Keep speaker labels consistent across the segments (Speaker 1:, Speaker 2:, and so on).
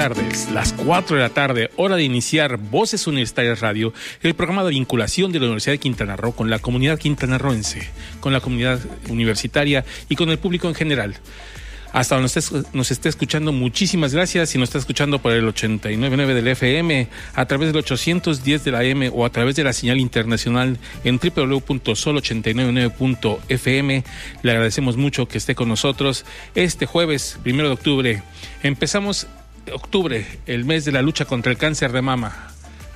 Speaker 1: Tardes, las 4 de la tarde, hora de iniciar Voces Universitarias Radio, el programa de vinculación de la Universidad de Quintana Roo con la comunidad quintanarroense, con la comunidad universitaria y con el público en general. Hasta donde nos, nos esté escuchando, muchísimas gracias. Si nos está escuchando por el 89.9 del FM, a través del 810 de la M o a través de la señal internacional en www.sol899.fm, le agradecemos mucho que esté con nosotros este jueves, primero de octubre. Empezamos octubre, el mes de la lucha contra el cáncer de mama.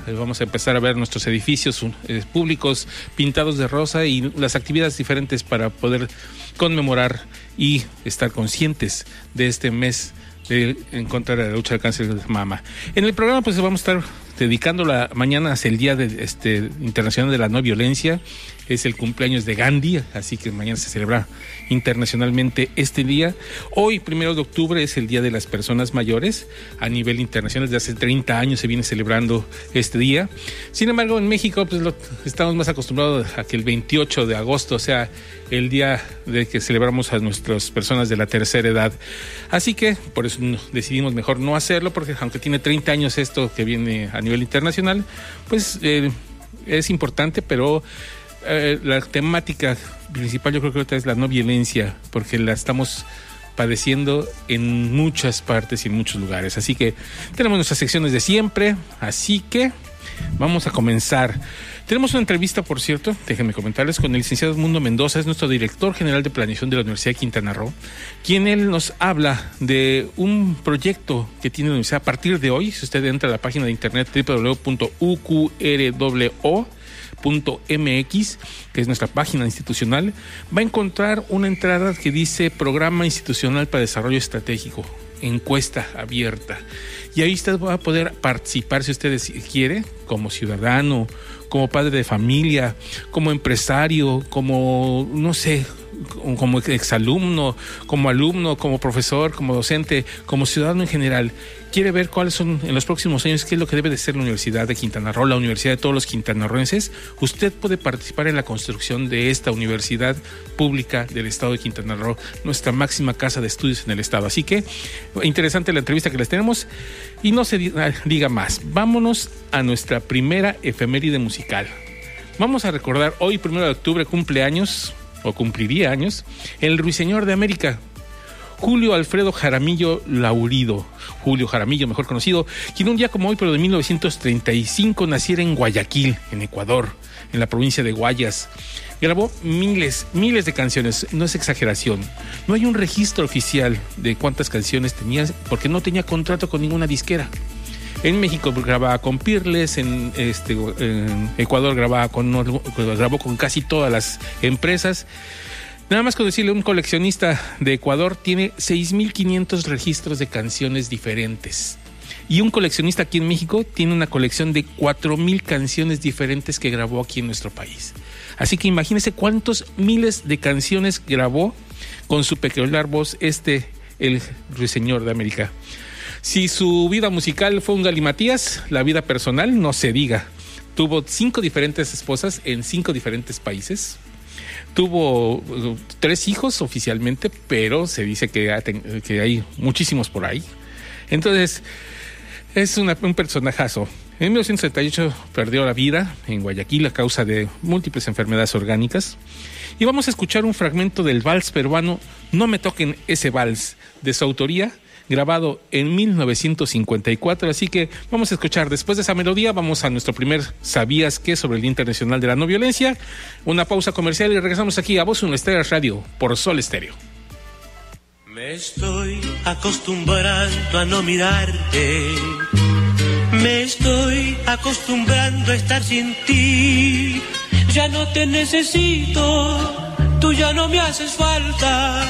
Speaker 1: Eh, Vamos a empezar a ver nuestros edificios eh, públicos pintados de rosa y las actividades diferentes para poder conmemorar y estar conscientes de este mes de, en contra de la lucha del cáncer de mama. En el programa pues vamos a estar dedicando la mañana hacia el Día de, este, Internacional de la No Violencia. Es el cumpleaños de Gandhi, así que mañana se celebra internacionalmente este día. Hoy, primero de octubre, es el Día de las Personas Mayores. A nivel internacional, desde hace 30 años se viene celebrando este día. Sin embargo, en México pues, estamos más acostumbrados a que el 28 de agosto sea el día de que celebramos a nuestras personas de la tercera edad. Así que por eso decidimos mejor no hacerlo, porque aunque tiene 30 años esto que viene a nivel internacional, pues eh, es importante, pero eh, la temática principal yo creo que es la no violencia, porque la estamos padeciendo en muchas partes y en muchos lugares. Así que tenemos nuestras secciones de siempre, así que vamos a comenzar. Tenemos una entrevista, por cierto, déjenme comentarles, con el licenciado Mundo Mendoza, es nuestro director general de planeación de la Universidad de Quintana Roo, quien él nos habla de un proyecto que tiene la universidad a partir de hoy. Si usted entra a la página de internet www.uqrwo .mx, que es nuestra página institucional, va a encontrar una entrada que dice Programa Institucional para Desarrollo Estratégico, encuesta abierta. Y ahí usted va a poder participar si usted quiere, como ciudadano, como padre de familia, como empresario, como, no sé, como exalumno, como alumno, como profesor, como docente, como ciudadano en general, quiere ver cuáles son en los próximos años qué es lo que debe de ser la Universidad de Quintana Roo, la Universidad de todos los quintanarroenses, usted puede participar en la construcción de esta universidad pública del estado de Quintana Roo, nuestra máxima casa de estudios en el estado. Así que interesante la entrevista que les tenemos y no se diga más. Vámonos a nuestra primera efeméride musical. Vamos a recordar hoy, primero de octubre, cumpleaños o cumpliría años, el ruiseñor de América, Julio Alfredo Jaramillo Laurido, Julio Jaramillo, mejor conocido, quien un día como hoy, pero de 1935, naciera en Guayaquil, en Ecuador, en la provincia de Guayas. Grabó miles, miles de canciones, no es exageración. No hay un registro oficial de cuántas canciones tenía, porque no tenía contrato con ninguna disquera. En México grababa con Pirles, en, este, en Ecuador grababa grabó con casi todas las empresas. Nada más con decirle, un coleccionista de Ecuador tiene 6.500 registros de canciones diferentes. Y un coleccionista aquí en México tiene una colección de 4.000 canciones diferentes que grabó aquí en nuestro país. Así que imagínense cuántos miles de canciones grabó con su peculiar voz este, el ruiseñor de América. Si su vida musical fue un galimatías, la vida personal no se diga. Tuvo cinco diferentes esposas en cinco diferentes países. Tuvo tres hijos oficialmente, pero se dice que, hay muchísimos por ahí. Entonces, es un personajazo. En 1978 perdió la vida en Guayaquil a causa de múltiples enfermedades orgánicas. Y vamos a escuchar un fragmento del vals peruano No me toquen ese vals, de su autoría, grabado en 1954. Así que vamos a escuchar, después de esa melodía, vamos a nuestro primer ¿Sabías qué? sobre el Día Internacional de la No Violencia. Una pausa comercial y regresamos aquí a Voz Universitaria Radio por Sol Estéreo.
Speaker 2: Me estoy acostumbrando a no mirarte. Me estoy acostumbrando a estar sin ti. Ya no te necesito, tú ya no me haces falta.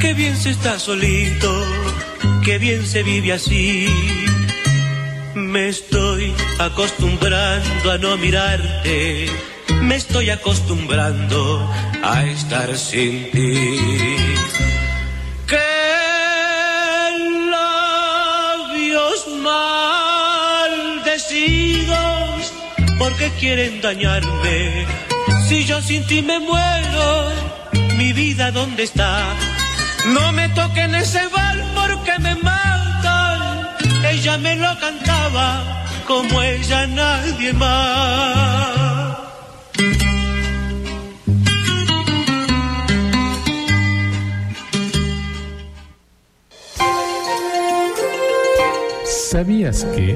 Speaker 2: Qué bien se está solito, qué bien se vive así. Me estoy acostumbrando a no mirarte, me estoy acostumbrando a estar sin ti. ¿Qué labios maldecidos, porque quieren dañarme? Si yo sin ti me muero, mi vida dónde está? No me toquen ese bal porque me matan. Ella me lo cantaba como ella nadie más.
Speaker 1: ¿Sabías que?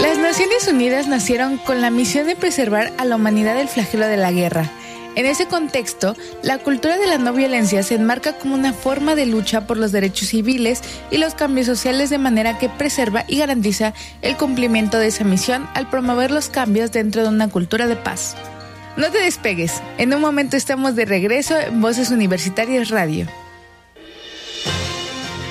Speaker 3: Las Naciones Unidas nacieron con la misión de preservar a la humanidad del flagelo de la guerra. En ese contexto, la cultura de la no violencia se enmarca como una forma de lucha por los derechos civiles y los cambios sociales de manera que preserva y garantiza el cumplimiento de esa misión al promover los cambios dentro de una cultura de paz. No te despegues, en un momento estamos de regreso en Voces Universitarias Radio.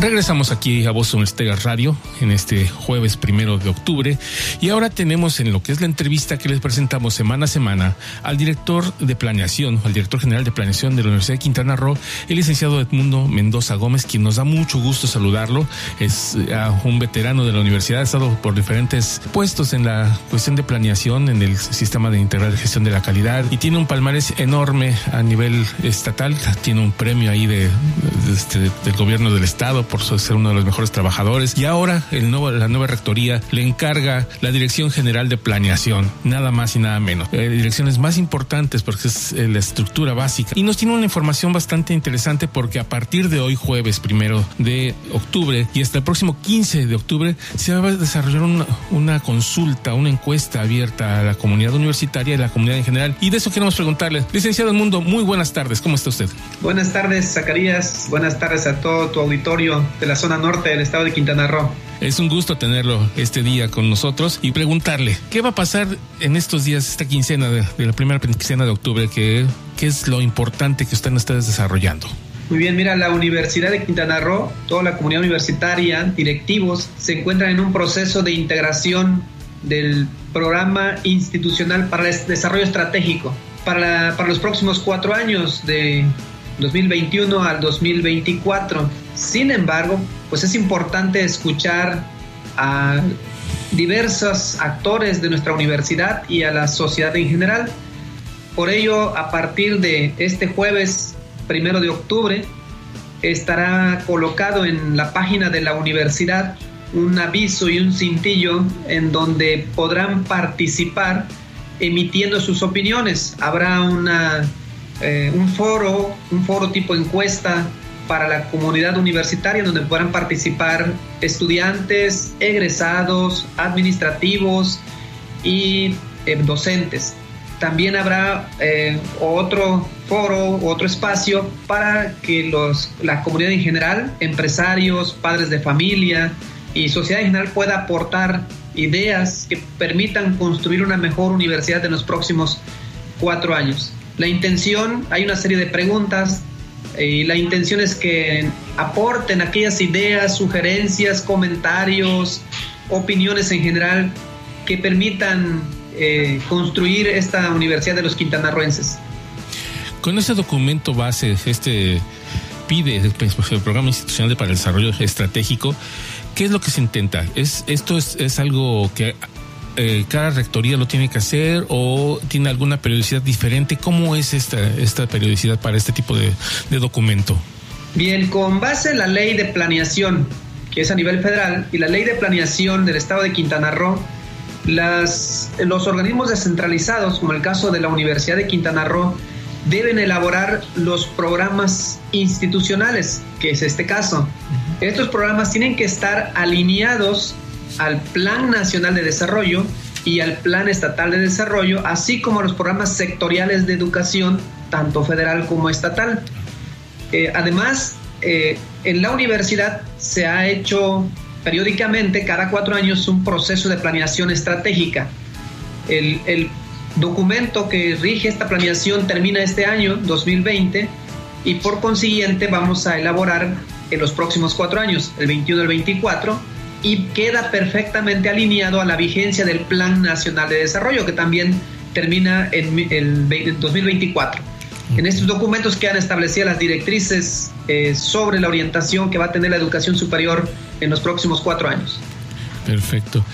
Speaker 1: Regresamos aquí a Voz Universitaria Radio en este jueves primero de octubre y ahora tenemos en lo que es la entrevista que les presentamos semana a semana al director de planeación, al director general de planeación de la Universidad de Quintana Roo, el licenciado Edmundo Mendoza Gómez, quien nos da mucho gusto saludarlo. Es uh, un veterano de la universidad, ha estado por diferentes puestos en la cuestión de planeación, en el sistema de integral de gestión de la calidad y tiene un palmarés enorme a nivel estatal, tiene un premio ahí de, de este, del gobierno del estado por ser uno de los mejores trabajadores. Y ahora el nuevo, la nueva rectoría le encarga la Dirección General de Planeación, nada más y nada menos. Eh, direcciones más importantes porque es eh, la estructura básica. Y nos tiene una información bastante interesante porque a partir de hoy, jueves primero de octubre y hasta el próximo 15 de octubre, se va a desarrollar una, consulta, una encuesta abierta a la comunidad universitaria y la comunidad en general. Y de eso queremos preguntarle. Licenciado Mundo, muy buenas tardes. ¿Cómo está usted?
Speaker 4: Buenas tardes, Zacarías. Buenas tardes a todo tu auditorio de la zona norte del estado de Quintana Roo.
Speaker 1: Es un gusto tenerlo este día con nosotros y preguntarle, ¿qué va a pasar en estos días, esta quincena de, de la primera quincena de octubre? ¿Qué, ¿Qué es lo importante que están ustedes desarrollando?
Speaker 4: Muy bien, mira, la Universidad de Quintana Roo, toda la comunidad universitaria, directivos, se encuentran en un proceso de integración del programa institucional para el desarrollo estratégico para, para los próximos cuatro años de 2021 al 2024. Sin embargo, pues es importante escuchar a diversos actores de nuestra universidad y a la sociedad en general. Por ello, a partir de este jueves primero de octubre, estará colocado en la página de la universidad un aviso y un cintillo en donde podrán participar emitiendo sus opiniones. Habrá una, eh, un foro, un foro tipo encuesta para la comunidad universitaria donde podrán participar estudiantes, egresados, administrativos y eh, docentes. También habrá eh, otro foro, otro espacio para que los, la comunidad en general, empresarios, padres de familia y sociedad en general pueda aportar ideas que permitan construir una mejor universidad en los próximos cuatro años. La intención, hay una serie de preguntas y la intención es que aporten aquellas ideas, sugerencias, comentarios, opiniones en general que permitan eh, construir esta Universidad de los Quintanarroenses.
Speaker 1: Con ese documento base, este pide el Programa Institucional para el Desarrollo Estratégico, ¿qué es lo que se intenta? ¿Es, ¿Esto es, es algo que eh, cada rectoría lo tiene que hacer o tiene alguna periodicidad diferente? ¿Cómo es esta, esta periodicidad para este tipo de, de documento?
Speaker 4: Bien, con base en la ley de planeación, que es a nivel federal, y la ley de planeación del estado de Quintana Roo, Las, los organismos descentralizados, como el caso de la Universidad de Quintana Roo, deben elaborar los programas institucionales, que es este caso. Estos programas tienen que estar alineados al Plan Nacional de Desarrollo y al Plan Estatal de Desarrollo, así como los programas sectoriales de educación, tanto federal como estatal. Eh, además, eh, en la universidad se ha hecho periódicamente, cada cuatro años, un proceso de planeación estratégica. El, el documento que rige esta planeación termina este año, 2020, y por consiguiente vamos a elaborar en los próximos cuatro años, el 21 y el 24, y queda perfectamente alineado a la vigencia del Plan Nacional de Desarrollo, que también termina en el 2024. En estos documentos quedan establecidas las directrices eh, sobre la orientación que va a tener la educación superior en los próximos cuatro años.
Speaker 1: Perfecto.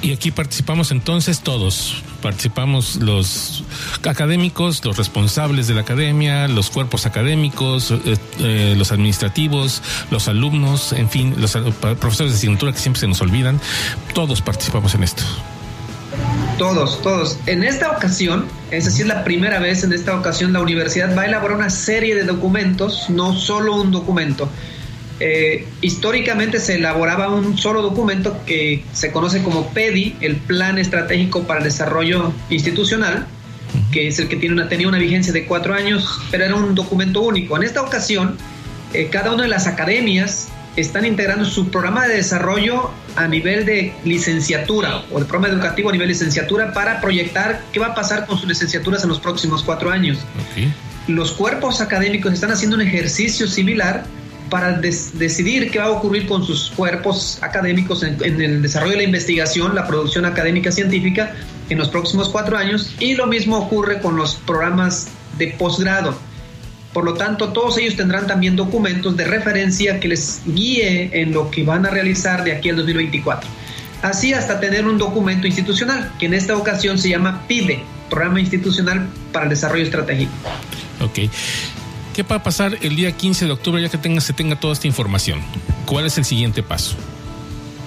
Speaker 1: Y aquí participamos entonces todos. Participamos los académicos, los responsables de la academia, los cuerpos académicos, eh, eh, los administrativos, los alumnos, en fin, los profesores de asignatura que siempre se nos olvidan. Todos participamos en esto.
Speaker 4: Todos, todos. En esta ocasión, es decir, la primera vez en esta ocasión, la universidad va a elaborar una serie de documentos, no solo un documento. Eh, históricamente se elaboraba un solo documento que se conoce como PEDI, el Plan Estratégico para el Desarrollo Institucional, que es el que tiene una, tenía una vigencia de cuatro años, pero era un documento único. En esta ocasión, eh, cada una de las academias están integrando su programa de desarrollo a nivel de licenciatura o el programa educativo a nivel de licenciatura para proyectar qué va a pasar con sus licenciaturas en los próximos cuatro años. Los cuerpos académicos están haciendo un ejercicio similar para decidir qué va a ocurrir con sus cuerpos académicos en, el desarrollo de la investigación, la producción académica científica en los próximos cuatro años y lo mismo ocurre con los programas de posgrado. Por lo tanto, todos ellos tendrán también documentos de referencia que les guíe en lo que van a realizar de aquí al 2024. Así hasta tener un documento institucional, que en esta ocasión se llama PIDE, Programa Institucional para el Desarrollo Estratégico.
Speaker 1: Ok. ¿Qué va a pasar el día 15 de octubre ya que tenga, se tenga toda esta información? ¿Cuál es el siguiente paso?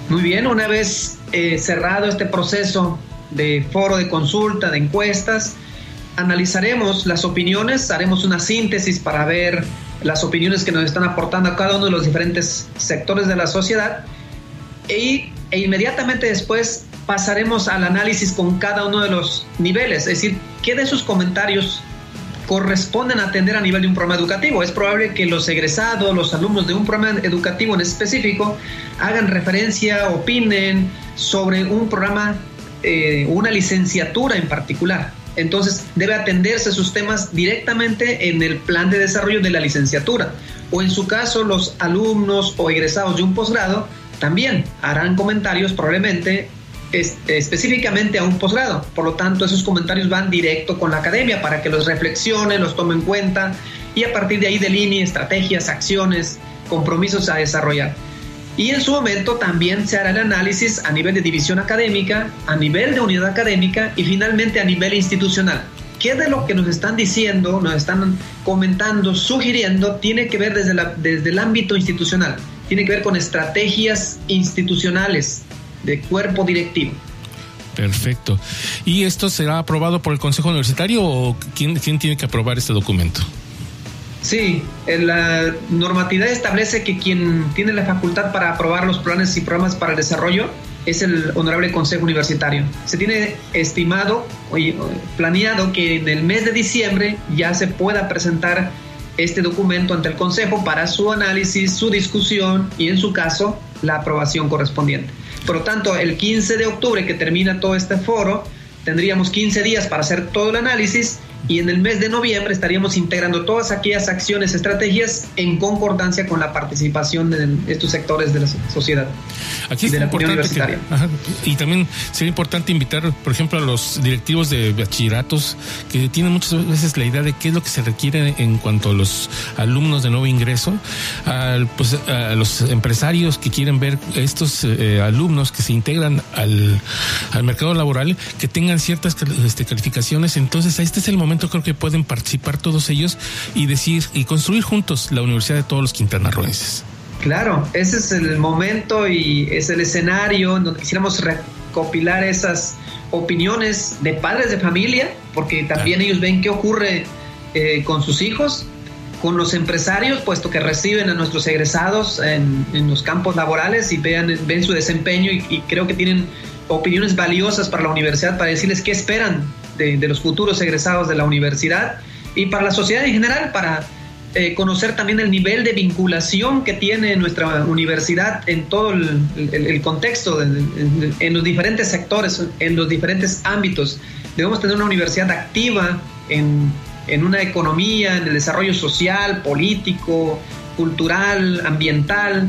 Speaker 4: Muy bien, una vez eh, cerrado este proceso de foro de consulta, de encuestas, analizaremos las opiniones, haremos una síntesis para ver las opiniones que nos están aportando a cada uno de los diferentes sectores de la sociedad e, e inmediatamente después pasaremos al análisis con cada uno de los niveles, es decir, qué de sus comentarios corresponden a atender a nivel de un programa educativo. Es probable que los egresados, los alumnos de un programa educativo en específico, hagan referencia, opinen sobre un programa, eh, una licenciatura en particular. Entonces debe atenderse sus temas directamente en el plan de desarrollo de la licenciatura. O en su caso, los alumnos o egresados de un posgrado también harán comentarios probablemente específicamente a un posgrado. Por lo tanto, esos comentarios van directo con la academia para que los reflexione, los tome en cuenta y a partir de ahí delinee estrategias, acciones, compromisos a desarrollar. Y en su momento también se hará el análisis a nivel de división académica, a nivel de unidad académica y finalmente a nivel institucional. ¿Qué de lo que nos están diciendo, nos están comentando, sugiriendo, tiene que ver desde, la, desde el ámbito institucional? Tiene que ver con estrategias institucionales, de cuerpo directivo.
Speaker 1: Perfecto. ¿Y esto será aprobado por el Consejo Universitario o quién, quién tiene que aprobar este documento?
Speaker 4: Sí, la normatividad establece que quien tiene la facultad para aprobar los planes y programas para el desarrollo es el Honorable Consejo Universitario. Se tiene estimado, oye, planeado que en el mes de diciembre ya se pueda presentar este documento ante el Consejo para su análisis, su discusión y en su caso la aprobación correspondiente. Por lo tanto, el 15 de octubre que termina todo este foro, tendríamos 15 días para hacer todo el análisis y en el mes de noviembre estaríamos integrando todas aquellas acciones, estrategias en concordancia con la participación de estos sectores de la sociedad.
Speaker 1: Aquí de la universitaria. y también sería importante invitar, por ejemplo, a los directivos de bachilleratos que tienen muchas veces la idea de qué es lo que se requiere en cuanto a los alumnos de nuevo ingreso, a, pues, a los empresarios que quieren ver estos eh, alumnos que se integran al, al mercado laboral, que tengan ciertas este, calificaciones. Entonces, este es el momento creo que pueden participar todos ellos y decir y construir juntos la universidad de todos los quintanarroenses.
Speaker 4: Claro, ese es el momento y es el escenario en donde quisiéramos recopilar esas opiniones de padres de familia, porque también ellos ven qué ocurre eh, con sus hijos, con los empresarios, puesto que reciben a nuestros egresados en, los campos laborales y vean, ven su desempeño y, creo que tienen opiniones valiosas para la universidad para decirles qué esperan de, de los futuros egresados de la universidad y para la sociedad en general, para eh, conocer también el nivel de vinculación que tiene nuestra universidad en todo el, contexto, en, los diferentes sectores, en los diferentes ámbitos. Debemos tener una universidad activa en, una economía, en el desarrollo social, político, cultural, ambiental,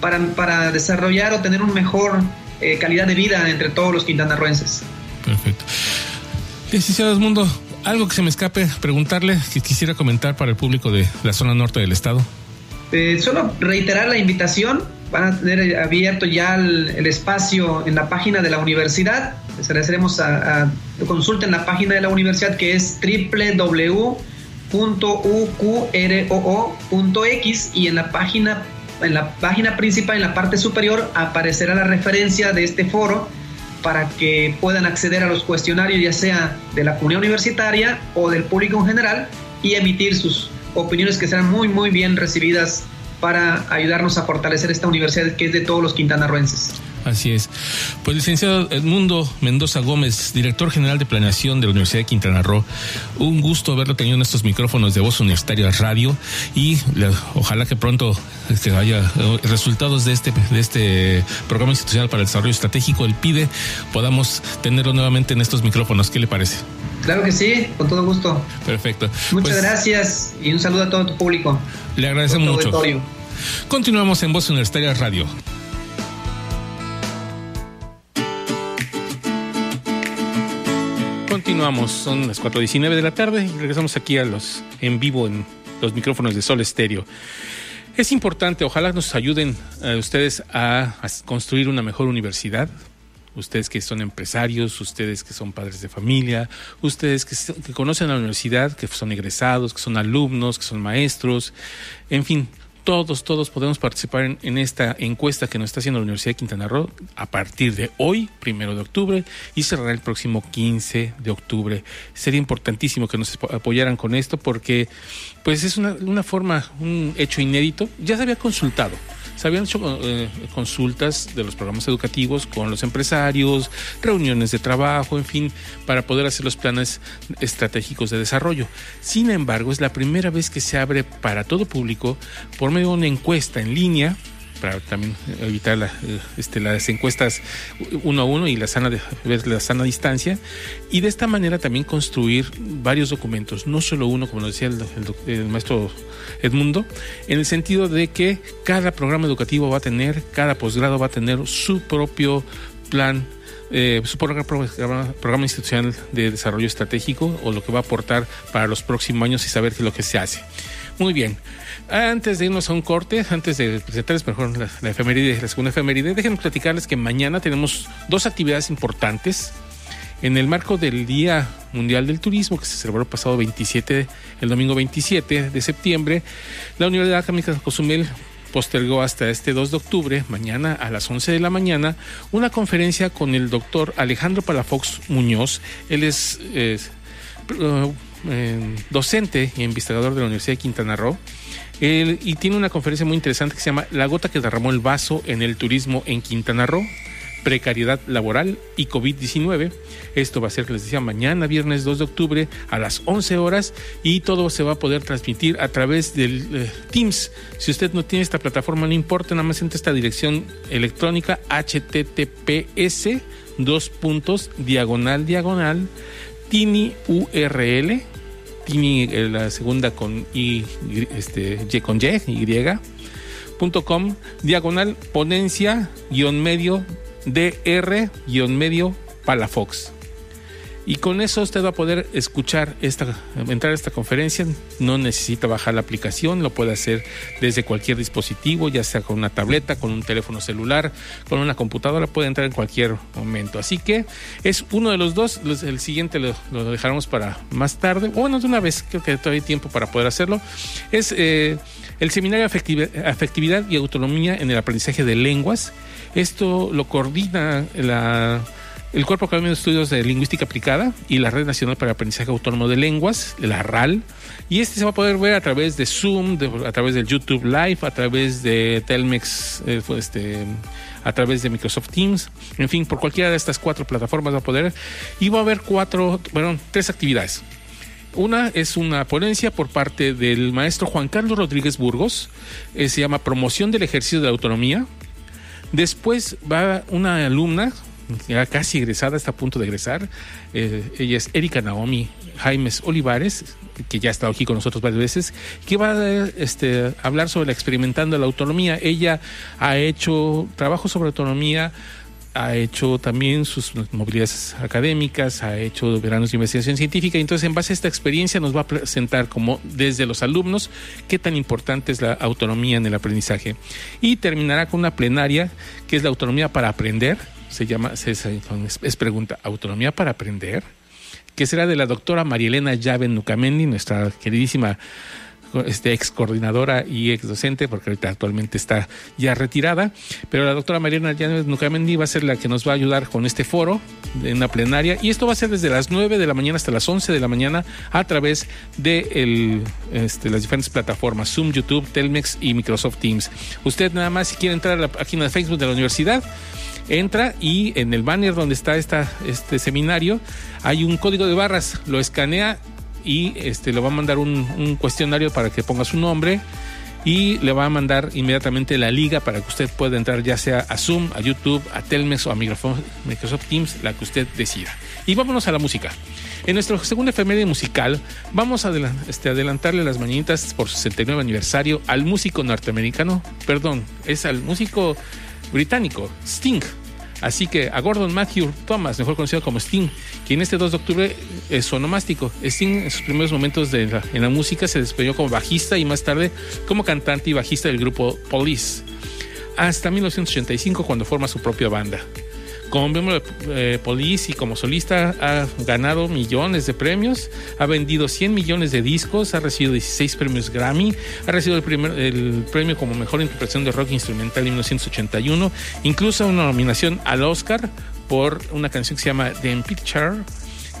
Speaker 4: para, para desarrollar o tener una mejor eh, calidad de vida entre todos los quintanarroenses.
Speaker 1: Perfecto. Licenciado Mundo, algo que se me escape preguntarle, que quisiera comentar para el público de la zona norte del estado.
Speaker 4: Eh, solo reiterar la invitación, van a tener abierto ya el, espacio en la página de la universidad. Les agradeceremos a, a consulten la página de la universidad que es www.uqroo.x y en la página en la página principal en la parte superior aparecerá la referencia de este foro para que puedan acceder a los cuestionarios ya sea de la comunidad universitaria o del público en general y emitir sus opiniones que serán muy muy bien recibidas para ayudarnos a fortalecer esta universidad que es de todos los quintanarroenses.
Speaker 1: Así es. Pues licenciado Edmundo Mendoza Gómez, director general de planeación de la Universidad de Quintana Roo, un gusto haberlo tenido en estos micrófonos de Voz Universitaria Radio y ojalá que pronto este, haya eh, resultados de este, de este programa institucional para el desarrollo estratégico, el PIDE, podamos tenerlo nuevamente en estos micrófonos. ¿Qué le parece?
Speaker 4: Claro que sí, con todo gusto.
Speaker 1: Perfecto.
Speaker 4: Muchas pues gracias y un saludo a todo tu público.
Speaker 1: Le agradecemos mucho. Continuamos en Voz Universitaria Radio. Continuamos, son las 4.19 de la tarde y regresamos aquí a los en vivo en los micrófonos de Sol Estéreo. Es importante, ojalá nos ayuden eh, ustedes a, construir una mejor universidad, ustedes que son empresarios, ustedes que son padres de familia, ustedes que, que, conocen la universidad, que son egresados, que son alumnos, que son maestros, en fin, todos, todos podemos participar en, esta encuesta que nos está haciendo la Universidad de Quintana Roo a partir de hoy, primero de octubre, y cerrará el próximo 15 de octubre. Sería importantísimo que nos apoyaran con esto porque pues es una, una forma, un hecho inédito. Ya se había consultado se habían hecho eh, consultas de los programas educativos con los empresarios, reuniones de trabajo, en fin, para poder hacer los planes estratégicos de desarrollo. Sin embargo, es la primera vez que se abre para todo público por medio de una encuesta en línea para también evitar eh, este, las encuestas uno a uno y la sana, la sana distancia. Y de esta manera también construir varios documentos, no solo uno, como lo decía el, maestro Edmundo, en el sentido de que cada programa educativo va a tener, cada posgrado va a tener su propio plan eh, su programa, programa, institucional de desarrollo estratégico o lo que va a aportar para los próximos años y saber qué es lo que se hace. Muy bien. Antes de irnos a un corte, antes de presentarles mejor la, la efeméride, la segunda efeméride, déjenme platicarles que mañana tenemos dos actividades importantes. En el marco del Día Mundial del Turismo, que se celebró el pasado 27, el domingo 27 de septiembre, la Universidad Académica de Cozumel postergó hasta este 2 de octubre, mañana a las 11 de la mañana, una conferencia con el doctor Alejandro Palafox Muñoz. Él es eh, docente y investigador de la Universidad de Quintana Roo y tiene una conferencia muy interesante que se llama La gota que derramó el vaso en el turismo en Quintana Roo, precariedad laboral y COVID-19. Esto va a ser, les decía, mañana, viernes 2 de octubre a las 11 horas y todo se va a poder transmitir a través del eh, Teams. Si usted no tiene esta plataforma, no importa, nada más entre esta dirección electrónica https dos puntos diagonal diagonal tini Tini, eh, la segunda con y, este, y con y, y punto com, diagonal ponencia guion medio dr guion medio palafox. Y con eso usted va a poder escuchar esta, entrar a esta conferencia. No necesita bajar la aplicación, lo puede hacer desde cualquier dispositivo, ya sea con una tableta, con un teléfono celular, con una computadora, puede entrar en cualquier momento. Así que es uno de los dos. El siguiente lo, dejaremos para más tarde. Bueno, de una vez, creo que todavía hay tiempo para poder hacerlo. Es eh, el seminario Afectividad y Autonomía en el Aprendizaje de Lenguas. Esto lo coordina la el Cuerpo Académico de Estudios de Lingüística Aplicada y la Red Nacional para Aprendizaje Autónomo de Lenguas, la RAL. Y este se va a poder ver a través de Zoom, a través del YouTube Live, a través de Telmex, eh, este, a través de Microsoft Teams, en fin, por cualquiera de estas cuatro plataformas va a poder. Y va a haber cuatro, bueno, tres actividades. Una es una ponencia por parte del maestro Juan Carlos Rodríguez Burgos, eh, se llama Promoción del Ejercicio de la Autonomía. Después va una alumna, ya casi egresada, está a punto de egresar. Eh, ella es Erika Naomi Jaimes Olivares, que ya ha estado aquí con nosotros varias veces, que va a este, hablar sobre la experimentando la autonomía. Ella ha hecho trabajo sobre autonomía ha hecho también sus movilidades académicas, ha hecho veranos de investigación científica, entonces en base a esta experiencia nos va a presentar como desde los alumnos qué tan importante es la autonomía en el aprendizaje. Y terminará con una plenaria que es la autonomía para aprender, se llama, es pregunta, ¿autonomía para aprender? que será de la doctora Marielena Llave Nucamendi, nuestra queridísima este, ex coordinadora y ex docente, porque ahorita actualmente está ya retirada, pero la doctora Mariana Llanes Nucamendi va a ser la que nos va a ayudar con este foro en la plenaria y esto va a ser desde las 9 de la mañana hasta las 11 de la mañana a través de este, las diferentes plataformas Zoom, YouTube, Telmex y Microsoft Teams. Usted nada más si quiere entrar a la página de Facebook de la universidad, entra y en el banner donde está este seminario hay un código de barras, lo escanea y este, le va a mandar un, cuestionario para que ponga su nombre y le va a mandar inmediatamente la liga para que usted pueda entrar ya sea a Zoom, a YouTube, a Telmex o a Microsoft Teams, la que usted decida. Y vámonos a la música. En nuestro segundo efeméride musical vamos a este, adelantarle las mañanitas por su 69 aniversario al músico norteamericano, perdón, es al músico británico, Sting Así que a Gordon Matthew Thomas, mejor conocido como Sting, quien este 2 de octubre es su onomástico. Sting en sus primeros momentos de en la música se desempeñó como bajista y más tarde como cantante y bajista del grupo Police. Hasta 1985 cuando forma su propia banda. Como miembro de eh, Police y como solista ha ganado millones de premios, ha vendido 100 millones de discos, ha recibido 16 premios Grammy, ha recibido el, primer, el premio como mejor interpretación de rock instrumental en 1981, incluso una nominación al Oscar por una canción que se llama The Picture,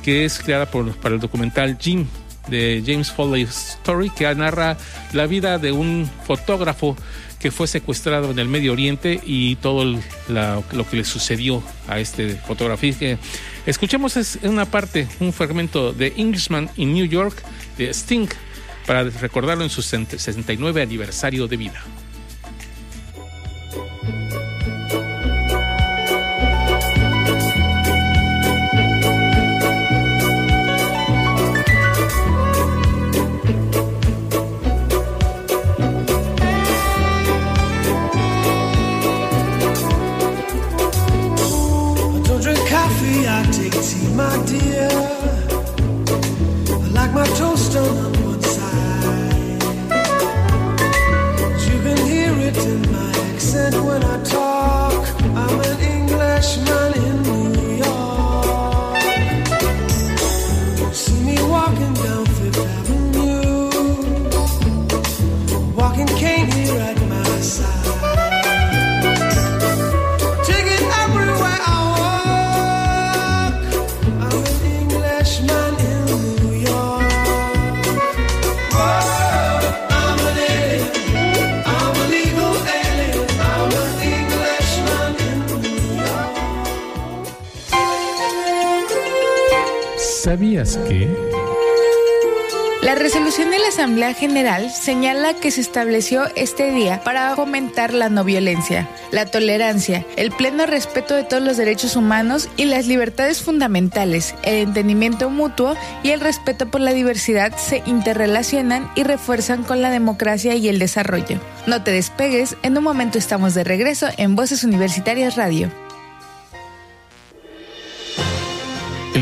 Speaker 1: que es creada por, para el documental Jim de James Foley Story, que narra la vida de un fotógrafo que fue secuestrado en el Medio Oriente y todo lo que le sucedió a este fotógrafo. Escuchemos una parte, un fragmento de Englishman in New York de Sting para recordarlo en su 69 aniversario de vida. My dear.
Speaker 3: La resolución de la Asamblea General señala que se estableció este día para fomentar la no violencia, la tolerancia, el pleno respeto de todos los derechos humanos y las libertades fundamentales, el entendimiento mutuo y el respeto por la diversidad se interrelacionan y refuerzan con la democracia y el desarrollo. No te despegues, en un momento estamos de regreso en Voces Universitarias Radio.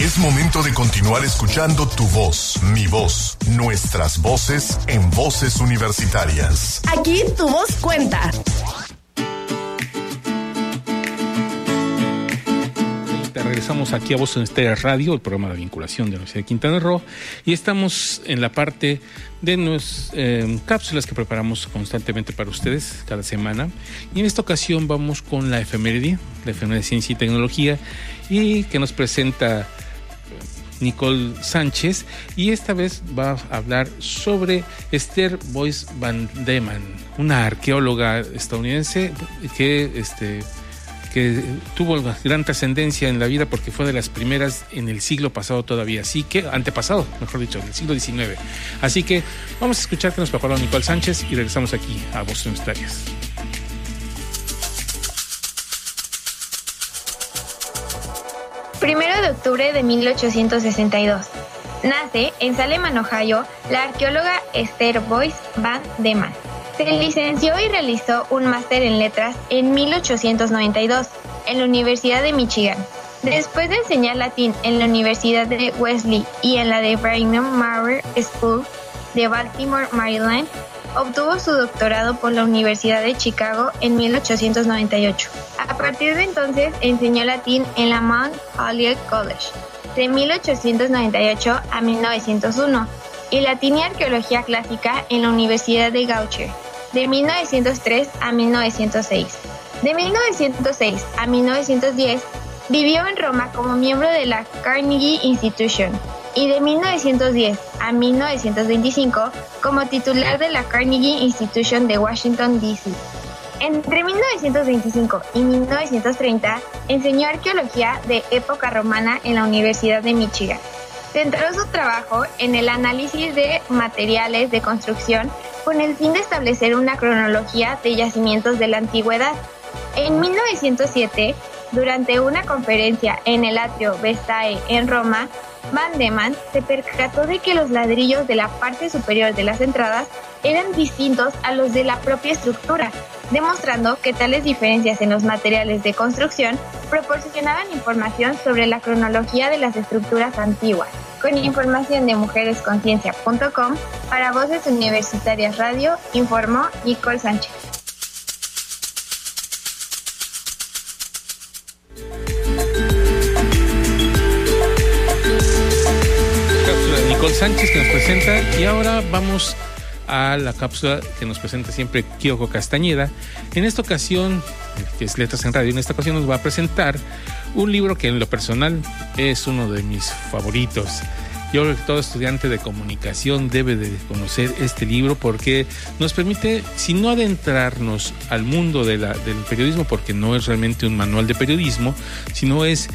Speaker 5: Es momento de continuar escuchando tu voz, mi voz, nuestras voces en voces universitarias.
Speaker 6: Aquí tu voz cuenta.
Speaker 1: regresamos aquí a Voz Universitaria Radio, el programa de vinculación de la Universidad de Quintana Roo, y estamos en la parte de nuestras eh, cápsulas que preparamos constantemente para ustedes cada semana. Y en esta ocasión vamos con la efeméride, la efeméride de ciencia y tecnología, y que nos presenta Nicole Sánchez y esta vez va a hablar sobre Esther Boyce Van Deman, una arqueóloga estadounidense que este, que tuvo gran trascendencia en la vida porque fue de las primeras en el siglo pasado todavía, así que, antepasado, mejor dicho, en el siglo XIX. Así que vamos a escuchar que nos preparó Nicole Sánchez y regresamos aquí a Boston Historias.
Speaker 7: Primero de octubre de 1862. Nace en Salem, Ohio, la arqueóloga Esther Boyce Van Deman. Se licenció y realizó un máster en letras en 1892 en la Universidad de Michigan. Después de enseñar latín en la Universidad de Wesley y en la de Brigham Maurer School de Baltimore, Maryland, obtuvo su doctorado por la Universidad de Chicago en 1898. A partir de entonces enseñó latín en la Mount Holyoke College de 1898 a 1901 y latín y arqueología clásica en la Universidad de Gaucher de 1903 a 1906. De 1906 a 1910 vivió en Roma como miembro de la Carnegie Institution y de 1910 a 1925 como titular de la Carnegie Institution de Washington, D.C. Entre 1925 y 1930 enseñó arqueología de época romana en la Universidad de Michigan. Centró su trabajo en el análisis de materiales de construcción con el fin de establecer una cronología de yacimientos de la antigüedad. En 1907, durante una conferencia en el atrio Vestae en Roma, Van Deman se percató de que los ladrillos de la parte superior de las entradas eran distintos a los de la propia estructura, demostrando que tales diferencias en los materiales de construcción proporcionaban información sobre la cronología de las estructuras antiguas. Con información de mujeresconciencia.com, para Voces Universitarias Radio, informó Nicole Sánchez.
Speaker 1: Cápsula Nicole Sánchez que nos presenta y ahora vamos a la cápsula que nos presenta siempre Kyoko Castañeda. En esta ocasión, que es Letras en Radio, en esta ocasión nos va a presentar un libro que en lo personal es uno de mis favoritos. Yo creo que todo estudiante de comunicación debe de conocer este libro porque nos permite, si no adentrarnos al mundo del periodismo, porque no es realmente un manual de periodismo, sino es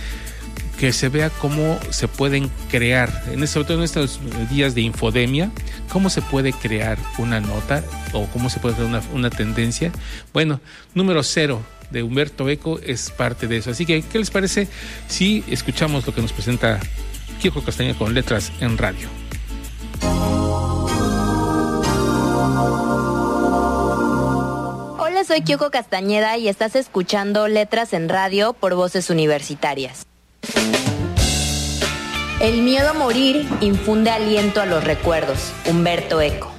Speaker 1: que se vea cómo se pueden crear, en, sobre todo en estos días de infodemia, cómo se puede crear una nota o cómo se puede crear una, una tendencia. Bueno, número cero de Humberto Eco es parte de eso. Así que, ¿qué les parece si escuchamos lo que nos presenta Kiko Castañeda con letras en radio?
Speaker 8: Hola, soy Kyoko Castañeda y estás escuchando Letras en Radio por Voces Universitarias. El miedo a morir infunde aliento a los recuerdos. Humberto Eco.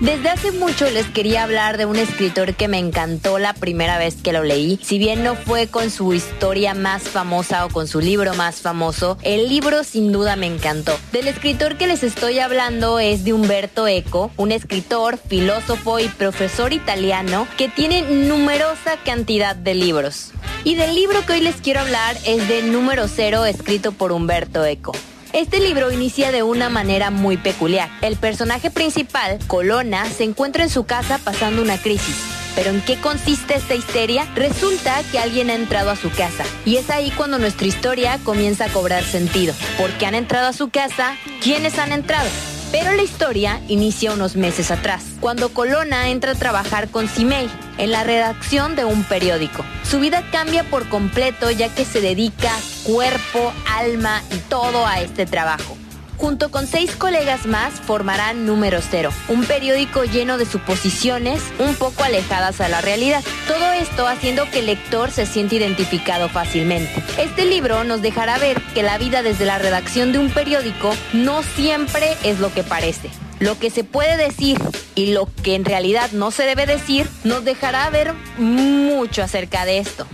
Speaker 8: Desde hace mucho les quería hablar de un escritor que me encantó la primera vez que lo leí. Si bien no fue con su historia más famosa o con su libro más famoso, el libro sin duda me encantó. Del escritor que les estoy hablando es de Humberto Eco, un escritor, filósofo y profesor italiano que tiene numerosa cantidad de libros. Y del libro que hoy les quiero hablar es de Número Cero, escrito por Humberto Eco. Este libro inicia de una manera muy peculiar. El personaje principal, Colona, se encuentra en su casa pasando una crisis. ¿Pero en qué consiste esta histeria? Resulta que alguien ha entrado a su casa. Y es ahí cuando nuestra historia comienza a cobrar sentido. ¿Por qué han entrado a su casa? ¿Quiénes han entrado? Pero la historia inicia unos meses atrás, cuando Colona entra a trabajar con Simei en la redacción de un periódico. Su vida cambia por completo ya que se dedica cuerpo, alma y todo a este trabajo. junto con seis colegas más, formarán Número Cero, un periódico lleno de suposiciones un poco alejadas a la realidad. Todo esto haciendo que el lector se sienta identificado fácilmente. Este libro nos dejará ver que la vida desde la redacción de un periódico no siempre es lo que parece. Lo que se puede decir y lo que en realidad no se debe decir nos dejará ver mucho acerca de esto.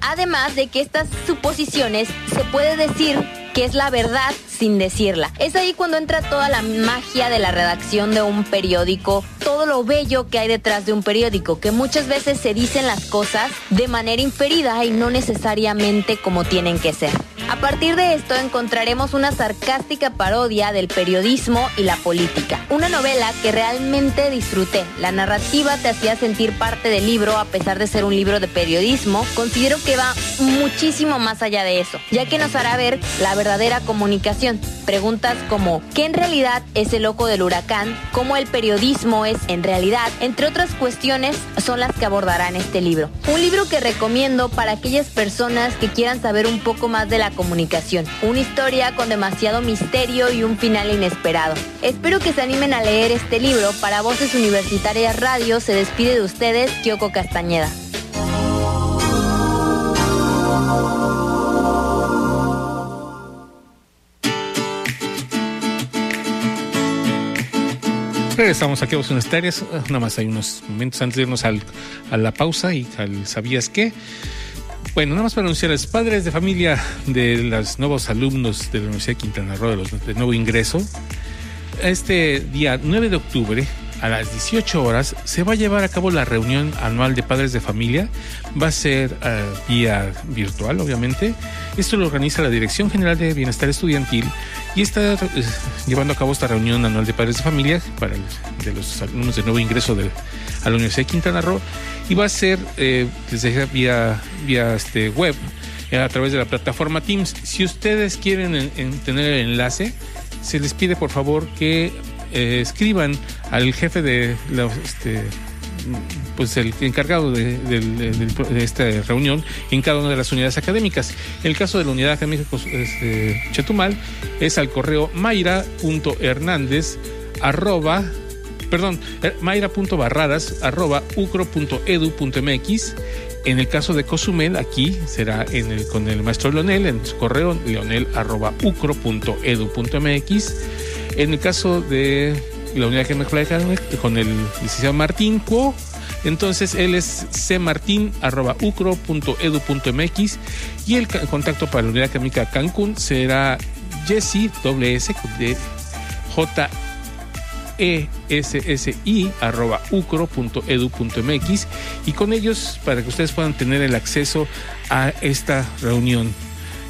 Speaker 8: Además de que estas suposiciones se puede decir que es la verdad sin decirla. Es ahí cuando entra toda la magia de la redacción de un periódico, todo lo bello que hay detrás de un periódico, que muchas veces se dicen las cosas de manera inferida y no necesariamente como tienen que ser. A partir de esto encontraremos una sarcástica parodia del periodismo y la política. Una novela que realmente disfruté. La narrativa te hacía sentir parte del libro a pesar de ser un libro de periodismo. Considero que va muchísimo más allá de eso, ya que nos hará ver la verdadera comunicación. Preguntas como ¿qué en realidad es el ojo del huracán? ¿Cómo el periodismo es en realidad? Entre otras cuestiones son las que abordará en este libro. Un libro que recomiendo para aquellas personas que quieran saber un poco más de la comunicación. Una historia con demasiado misterio y un final inesperado. Espero que se animen a leer este libro. Para Voces Universitarias Radio se despide de ustedes Kyoko Castañeda.
Speaker 1: Regresamos aquí a Voces Universitarias. Nada más hay unos momentos antes de irnos al, a la pausa y al ¿Sabías qué? Bueno, nada más para anunciarles, padres de familia de los nuevos alumnos de la Universidad de Quintana Roo, de, los, de nuevo ingreso, este día 9 de octubre a las 18 horas se va a llevar a cabo la reunión anual de padres de familia. Va a ser uh, vía virtual, obviamente. Esto lo organiza la Dirección General de Bienestar Estudiantil y está eh, llevando a cabo esta reunión anual de padres de familia para de los alumnos de nuevo ingreso de, a la Universidad de Quintana Roo y va a ser eh, desde vía, vía este web a través de la plataforma Teams. Si ustedes quieren en, en tener el enlace, se les pide por favor que eh, escriban al jefe de, la, este, pues el encargado de, esta reunión en cada una de las unidades académicas. En el caso de la unidad académica pues, este, Chetumal es al correo mayra.hernández arroba perdón, mayra.barradas arroba ucro.edu.mx en el caso de Cozumel, aquí será en el, con el maestro Leonel, en su correo leonel arroba ucro.edu.mx. En el caso de la unidad que me con el licenciado Martín Cuo, entonces él es cmartin.ucro.edu.mx y el contacto para la unidad académica Cancún será Jesse, doble S, de J essi.ucro.edu.mx y con ellos para que ustedes puedan tener el acceso a esta reunión.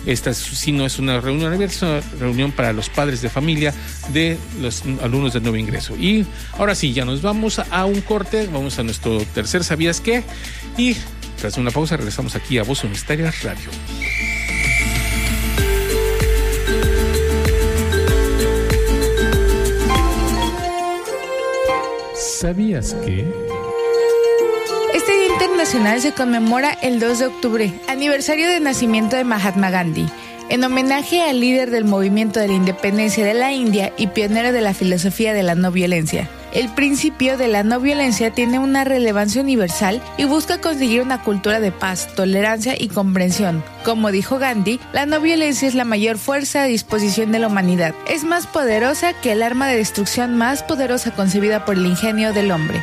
Speaker 1: Esta si no es una reunión es una reunión para los padres de familia de los alumnos de nuevo ingreso. Y ahora sí, ya nos vamos a un corte, vamos a nuestro tercer ¿Sabías qué? Y tras una pausa regresamos aquí a Voz Universitaria Radio. ¿Sabías que?
Speaker 3: Internacional se conmemora el 2 de octubre, aniversario de nacimiento de Mahatma Gandhi, en homenaje al líder del movimiento de la independencia de la India y pionero de la filosofía de la no violencia. El principio de la no violencia tiene una relevancia universal y busca conseguir una cultura de paz, tolerancia y comprensión. Como dijo Gandhi, la no violencia es la mayor fuerza a disposición de la humanidad. Es más poderosa que el arma de destrucción más poderosa concebida por el ingenio del hombre.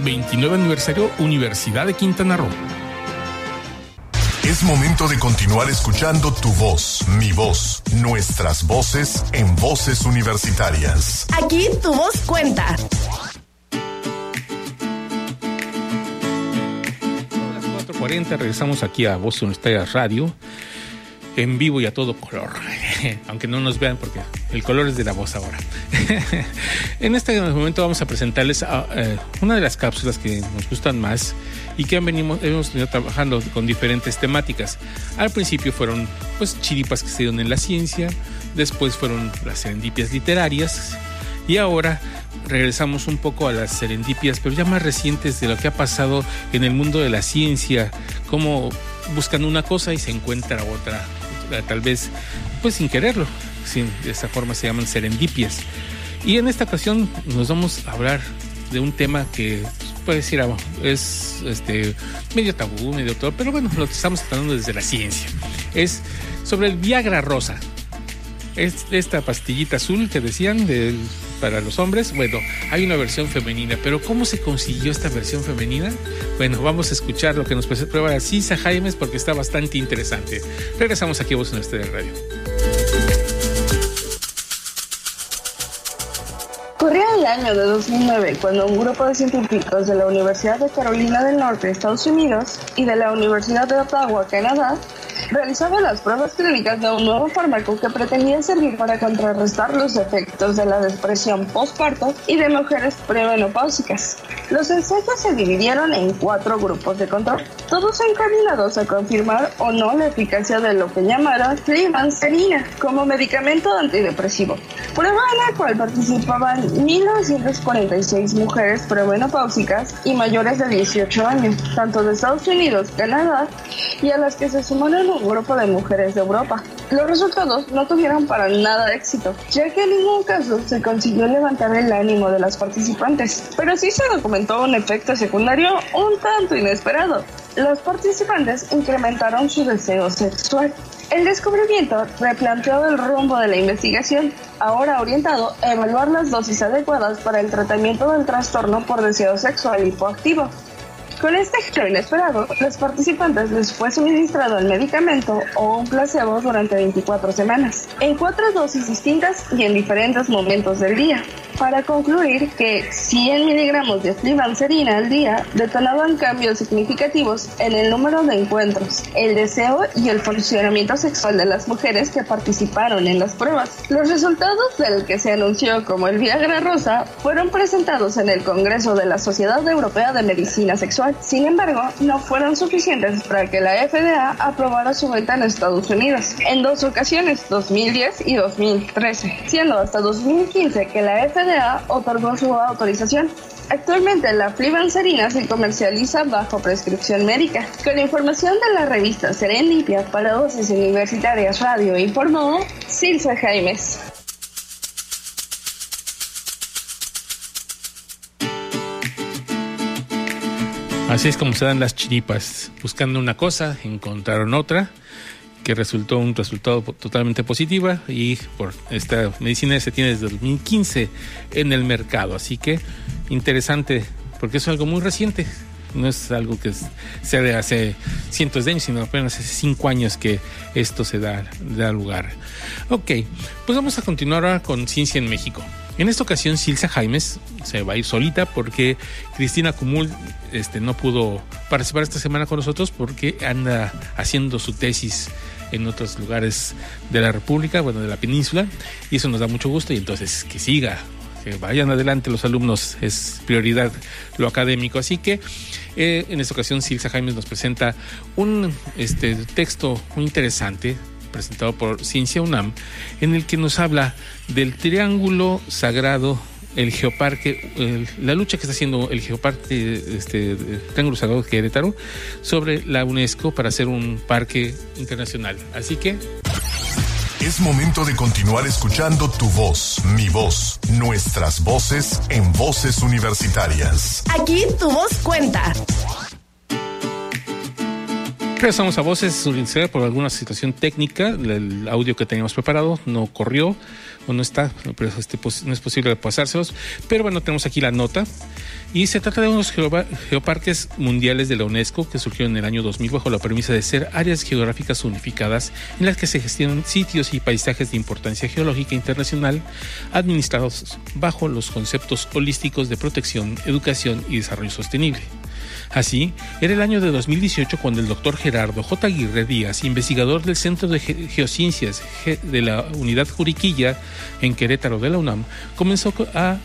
Speaker 1: 29 aniversario Universidad de Quintana Roo.
Speaker 5: Es momento de continuar escuchando tu voz, mi voz, nuestras voces en voces universitarias.
Speaker 6: Aquí tu voz cuenta.
Speaker 1: A las 4.40 regresamos aquí a Voz Universitaria Radio, en vivo y a todo color. Aunque no nos vean porque el color es de la voz ahora. en este momento vamos a presentarles eh, una de las cápsulas que nos gustan más y que han hemos venido trabajando con diferentes temáticas. Al principio fueron pues chiripas que se dieron en la ciencia, después fueron las serendipias literarias y ahora regresamos un poco a las serendipias, pero ya más recientes de lo que ha pasado en el mundo de la ciencia, cómo buscan una cosa y se encuentra otra, tal vez pues sin quererlo. de esa forma se llaman serendipias. Y en esta ocasión nos vamos a hablar de un tema que puede decir es este medio tabú, medio todo, pero bueno, lo estamos tratando desde la ciencia. Es sobre el Viagra rosa. Es esta pastillita azul que decían de, para los hombres. Bueno, hay una versión femenina, pero ¿cómo se consiguió esta versión femenina? Bueno, vamos a escuchar lo que nos prueba Cisa Jaimes porque está bastante interesante. Regresamos aquí a Voz en de Radio.
Speaker 9: Corría el año de 2009 cuando un grupo de científicos de la Universidad de Carolina del Norte, Estados Unidos, y de la Universidad de Ottawa, Canadá, realizaba las pruebas clínicas de un nuevo fármaco que pretendía servir para contrarrestar los efectos de la depresión postparto y de mujeres premenopáusicas. Los ensayos se dividieron en cuatro grupos de control, todos encaminados a confirmar o no la eficacia de lo que llamaron flibanserina como medicamento antidepresivo, prueba en la cual participaban 1.946 mujeres premenopáusicas y mayores de 18 años, tanto de Estados Unidos, Canadá y a las que se sumaron grupo de mujeres de Europa. Los resultados no tuvieron para nada éxito, ya que en ningún caso se consiguió levantar el ánimo de las participantes, pero sí se documentó un efecto secundario un tanto inesperado. Los participantes incrementaron su deseo sexual. El descubrimiento replanteó el rumbo de la investigación, ahora orientado a evaluar las dosis adecuadas para el tratamiento del trastorno por deseo sexual hipoactivo. Con este giro inesperado, los participantes les fue suministrado el medicamento o un placebo durante 24 semanas, en cuatro dosis distintas y en diferentes momentos del día, para concluir que 100 miligramos de flibanserina al día detonaban cambios significativos en el número de encuentros, el deseo y el funcionamiento sexual de las mujeres que participaron en las pruebas. Los resultados del que se anunció como el Viagra Rosa fueron presentados en el Congreso de la Sociedad Europea de Medicina Sexual sin embargo, no fueron suficientes para que la FDA aprobara su venta en Estados Unidos en dos ocasiones, 2010 y 2013, siendo hasta 2015 que la FDA otorgó su autorización. Actualmente la flibanserina se comercializa bajo prescripción médica. Con información de la revista Serendipia para dosis universitarias radio informó Silsa Jaimes.
Speaker 1: Así es como se dan las chiripas. Buscando una cosa, encontraron otra que resultó un resultado totalmente positiva y por esta medicina se tiene desde 2015 en el mercado. Así que interesante, porque es algo muy reciente. No es algo que sea de hace cientos de años, sino apenas hace cinco años que esto se da, da lugar. Ok, pues vamos a continuar ahora con Ciencia en México. En esta ocasión, Silsa Jaimes se va a ir solita porque Cristina Cumul este, no pudo participar esta semana con nosotros porque anda haciendo su tesis en otros lugares de la República, bueno, de la península, y eso nos da mucho gusto y entonces que siga, que vayan adelante los alumnos, es prioridad lo académico. Así que eh, en esta ocasión Silsa Jaimes nos presenta un este, texto muy interesante presentado por Ciencia UNAM, en el que nos habla del triángulo sagrado, el geoparque, la lucha que está haciendo el geoparque, este, Triángulo Sagrado Querétaro, sobre la UNESCO para hacer un parque internacional. Así que...
Speaker 5: Es momento de continuar escuchando tu voz, mi voz, nuestras voces en voces universitarias.
Speaker 6: Aquí tu voz cuenta.
Speaker 1: Regresamos a voces por alguna situación técnica. El audio que teníamos preparado no corrió o no está, pero este, no es posible pasárselos. Pero bueno, tenemos aquí la nota. Y se trata de unos geoparques mundiales de la UNESCO que surgieron en el año 2000 bajo la premisa de ser áreas geográficas unificadas en las que se gestionan sitios y paisajes de importancia geológica internacional administrados bajo los conceptos holísticos de protección, educación y desarrollo sostenible. Así, era el año de 2018 cuando el doctor Gerardo J. Aguirre Díaz, investigador del Centro de Geociencias de la Unidad Juriquilla en Querétaro de la UNAM, comenzó a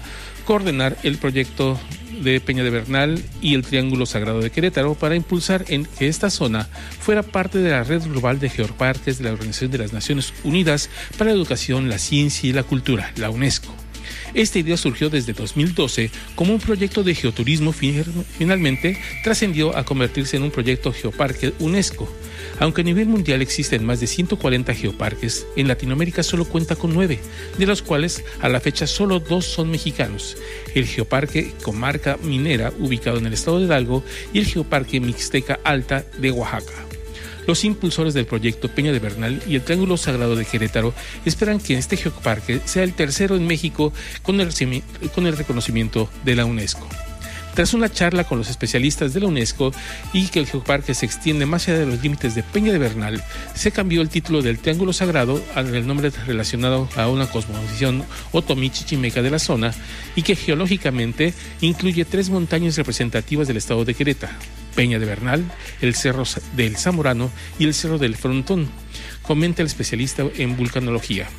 Speaker 1: coordinar el proyecto de Peña de Bernal y el Triángulo Sagrado de Querétaro para impulsar en que esta zona fuera parte de la red global de geoparques de la Organización de las Naciones Unidas para la Educación, la Ciencia y la Cultura, la UNESCO. Esta idea surgió desde 2012 como un proyecto de geoturismo, finalmente trascendió a convertirse en un proyecto geoparque UNESCO. Aunque a nivel mundial existen más de 140 geoparques, en Latinoamérica solo cuenta con nueve, de los cuales a la fecha solo dos son mexicanos, el Geoparque Comarca Minera, ubicado en el estado de Hidalgo, y el Geoparque Mixteca Alta de Oaxaca. Los impulsores del proyecto Peña de Bernal y el Triángulo Sagrado de Querétaro esperan que este geoparque sea el tercero en México con el, con el reconocimiento de la UNESCO. Tras una charla con los especialistas de la UNESCO y que el geoparque se extiende más allá de los límites de Peña de Bernal, se cambió el título del Triángulo Sagrado al nombre relacionado a una cosmovisión otomi-chichimeca de la zona y que geológicamente incluye tres montañas representativas del estado de Querétaro, Peña de Bernal, el Cerro del Zamorano y el Cerro del Frontón, comenta el especialista en vulcanología.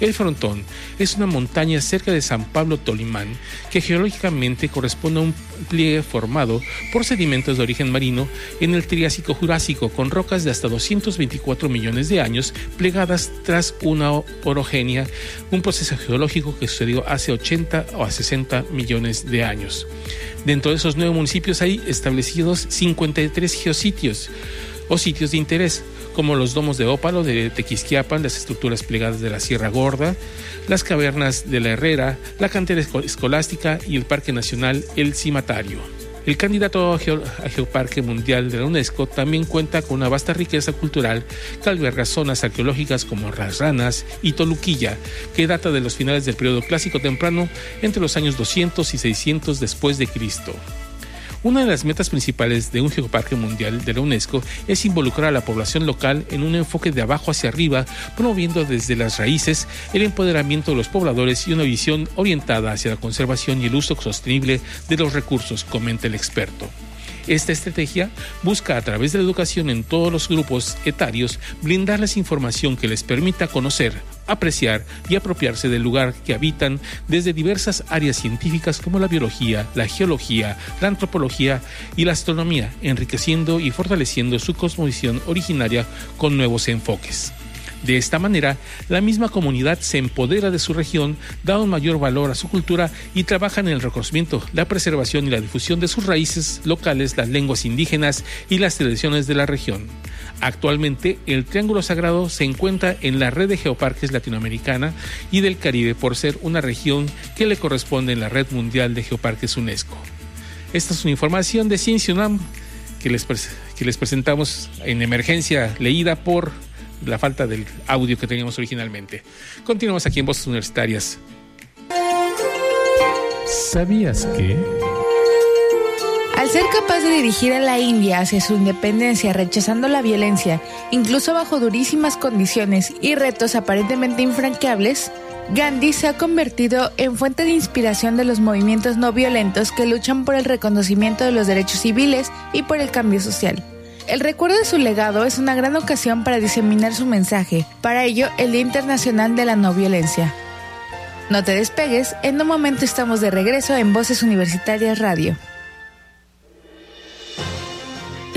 Speaker 1: El Frontón es una montaña cerca de San Pablo Tolimán que geológicamente corresponde a un pliegue formado por sedimentos de origen marino en el Triásico Jurásico con rocas de hasta 224 millones de años plegadas tras una orogenia, un proceso geológico que sucedió hace 80 o a 60 millones de años. Dentro de esos nueve municipios hay establecidos 53 geositios o sitios de interés, como los domos de ópalo de Tequisquiapan, las estructuras plegadas de la Sierra Gorda, las cavernas de la Herrera, la cantera escolástica y el Parque Nacional El Cimatario. El candidato a, Geoparque Mundial de la UNESCO también cuenta con una vasta riqueza cultural que alberga zonas arqueológicas como Las Ranas y Toluquilla, que data de los finales del periodo clásico temprano entre los años 200 y 600 después de Cristo. Una de las metas principales de un geoparque mundial de la UNESCO es involucrar a la población local en un enfoque de abajo hacia arriba, promoviendo desde las raíces el empoderamiento de los pobladores y una visión orientada hacia la conservación y el uso sostenible de los recursos, comenta el experto. Esta estrategia busca a través de la educación en todos los grupos etarios brindarles información que les permita conocer, apreciar y apropiarse del lugar que habitan desde diversas áreas científicas como la biología, la geología, la antropología y la astronomía, enriqueciendo y fortaleciendo su cosmovisión originaria con nuevos enfoques. De esta manera, la misma comunidad se empodera de su región, da un mayor valor a su cultura y trabaja en el reconocimiento, la preservación y la difusión de sus raíces locales, las lenguas indígenas y las tradiciones de la región. Actualmente, el Triángulo Sagrado se encuentra en la red de geoparques latinoamericana y del Caribe por ser una región que le corresponde en la red mundial de geoparques UNESCO. Esta es una información de Ciencia UNAM que les, que les presentamos en emergencia leída por la falta del audio que teníamos originalmente. Continuamos aquí en Voces Universitarias.
Speaker 6: ¿Sabías que? Al ser capaz de dirigir a la India hacia su independencia rechazando la violencia, incluso bajo durísimas condiciones y retos aparentemente infranqueables, Gandhi se ha convertido en fuente de inspiración de los movimientos no violentos que luchan por el reconocimiento de los derechos civiles y por el cambio social. El recuerdo de su legado es una gran ocasión para diseminar su mensaje, para ello el Día Internacional de la No Violencia. No te despegues, en un momento estamos de regreso en Voces Universitarias Radio.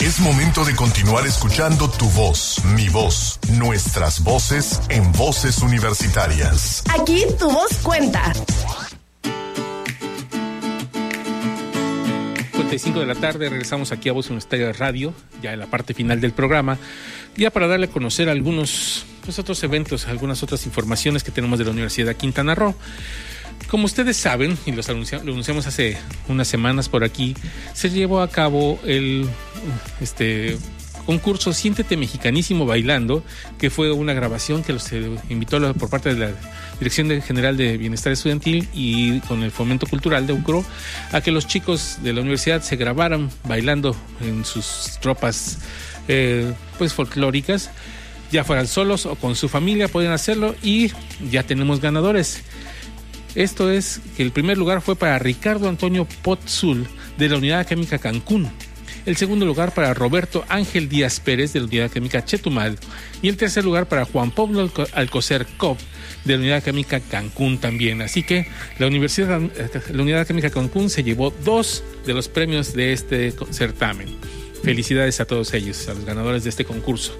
Speaker 5: Es momento de continuar escuchando tu voz, mi voz, nuestras voces en voces universitarias.
Speaker 6: Aquí tu voz cuenta.
Speaker 1: 55 de la tarde regresamos aquí a Voz Universitaria Radio, ya en la parte final del programa, ya para darle a conocer algunos pues, otros eventos, algunas otras informaciones que tenemos de la Universidad de Quintana Roo. Como ustedes saben, y los anunciamos, lo anunciamos hace unas semanas por aquí, se llevó a cabo el este concurso Siéntete Mexicanísimo Bailando, que fue una grabación que los eh, invitó por parte de la Dirección General de Bienestar Estudiantil y con el Fomento Cultural de UCRO a que los chicos de la universidad se grabaran bailando en sus tropas eh, pues folclóricas ya fueran solos o con su familia, pueden hacerlo y ya tenemos ganadores. Esto es que el primer lugar fue para Ricardo Antonio Potzul de la Unidad Química Cancún. El segundo lugar para Roberto Ángel Díaz Pérez de la Unidad Química Chetumal. Y el tercer lugar para Juan Pablo Alcocer Cop de la Unidad Química Cancún también. Así que la Universidad, la Unidad Química Cancún se llevó dos de los premios de este certamen. Felicidades a todos ellos, a los ganadores de este concurso.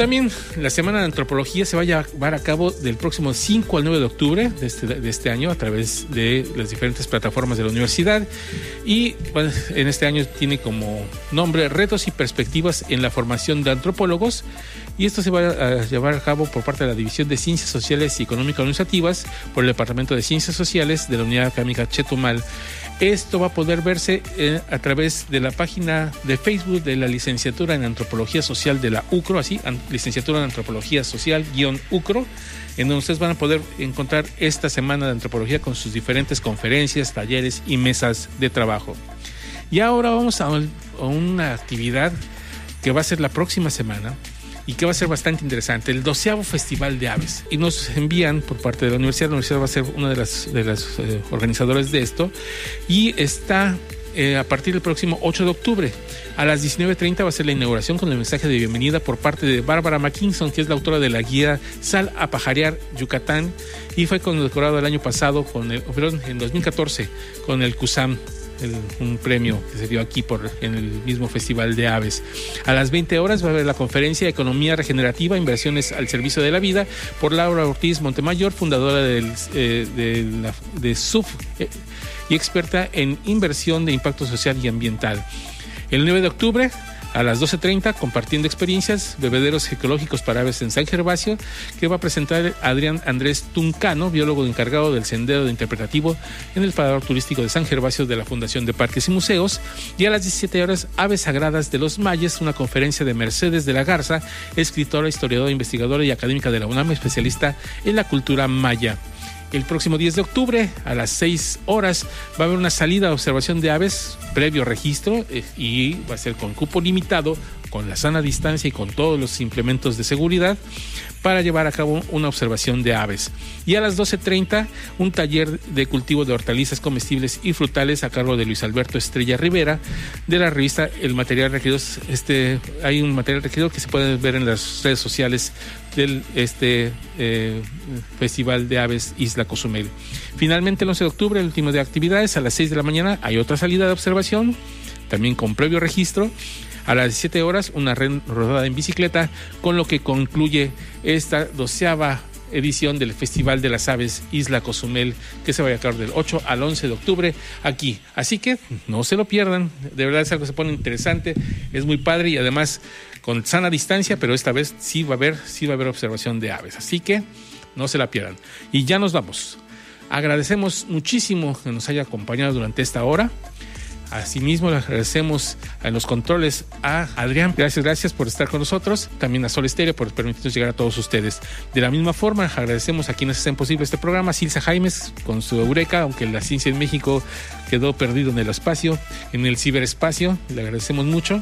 Speaker 1: También la Semana de Antropología se va a llevar a cabo del próximo 5 al 9 de octubre de este, de este año a través de las diferentes plataformas de la universidad. Y en este año tiene como nombre Retos y Perspectivas en la Formación de Antropólogos. Y esto se va a llevar a cabo por parte de la División de Ciencias Sociales y Económicas Administrativas por el Departamento de Ciencias Sociales de la Unidad Académica Chetumal esto va a poder verse eh, a través de la página de Facebook de la licenciatura en Antropología Social de la UCRO, así, licenciatura en Antropología Social guion UCRO, en donde ustedes van a poder encontrar esta semana de antropología con sus diferentes conferencias, talleres y mesas de trabajo. Y ahora vamos a una actividad que va a ser la próxima semana, y que va a ser bastante interesante, el doceavo Festival de Aves. Y nos envían por parte de la universidad, la universidad va a ser una de las, de eh, organizadores de esto, y está eh, a partir del próximo 8 de octubre. A las 19.30 va a ser la inauguración con el mensaje de bienvenida por parte de Bárbara McKinson, que es la autora de la guía Sal a Pajarear Yucatán y fue condecorado el año pasado, con el, perdón, en 2014, con el CUSAM un premio que se dio aquí por, en el mismo Festival de Aves. A las 20 horas va a haber la conferencia Economía Regenerativa, Inversiones al Servicio de la Vida por Laura Ortiz Montemayor, fundadora del, eh, de, de SUF eh, y experta en inversión de impacto social y ambiental. El 9 de octubre a las 12.30 compartiendo experiencias, bebederos ecológicos para aves en San Gervasio, que va a presentar Adrián Andrés Tuncano, biólogo encargado del sendero de interpretativo en el parador turístico de San Gervasio de la Fundación de Parques y Museos. Y a las 17 horas, Aves Sagradas de los Mayes, una conferencia de Mercedes de la Garza, escritora, historiadora, investigadora y académica de la UNAM, especialista en la cultura maya. El próximo 10 de octubre a las 6 horas va a haber una salida de observación de aves previo registro eh, y va a ser con cupo limitado, con la sana distancia y con todos los implementos de seguridad para llevar a cabo una observación de aves. Y a las 12.30 un taller de cultivo de hortalizas comestibles y frutales a cargo de Luis Alberto Estrella Rivera de la revista El Material Requerido. Este, hay un material requerido que se puede ver en las redes sociales del este eh, Festival de Aves Isla Cozumel. Finalmente, el 11 de octubre, el último de actividades, a las 6 de la mañana hay otra salida de observación, también con previo registro. A las 17 horas, una rodada en bicicleta, con lo que concluye esta doceava edición del Festival de las Aves Isla Cozumel, que se va a cabo del 8 al 11 de octubre aquí. Así que no se lo pierdan, de verdad es algo que se pone interesante, es muy padre y además con sana distancia, pero esta vez sí va a haber, sí va a haber observación de aves. Así que no se la pierdan. Y ya nos vamos. Agradecemos muchísimo que nos haya acompañado durante esta hora. Asimismo, le agradecemos a los controles a Adrián. Gracias, gracias por estar con nosotros. También a Sol Estéreo por permitirnos llegar a todos ustedes. De la misma forma, agradecemos a quienes hacen posible este programa. Silsa Jaimes con su Eureka, aunque la ciencia en México quedó perdido en el espacio, en el ciberespacio. Le agradecemos mucho.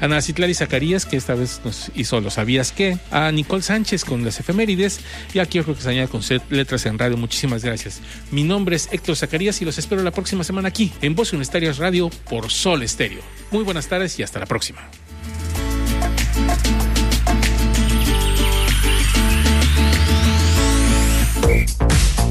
Speaker 1: A Nacitlari Zacarías, que esta vez nos hizo Lo Sabías Que. A Nicole Sánchez con las efemérides. Y aquí se añade con letras en radio. Muchísimas gracias. Mi nombre es Héctor Zacarías y los espero la próxima semana aquí en Voz Universitarias Radio por Sol Estéreo. Muy buenas tardes y hasta la próxima.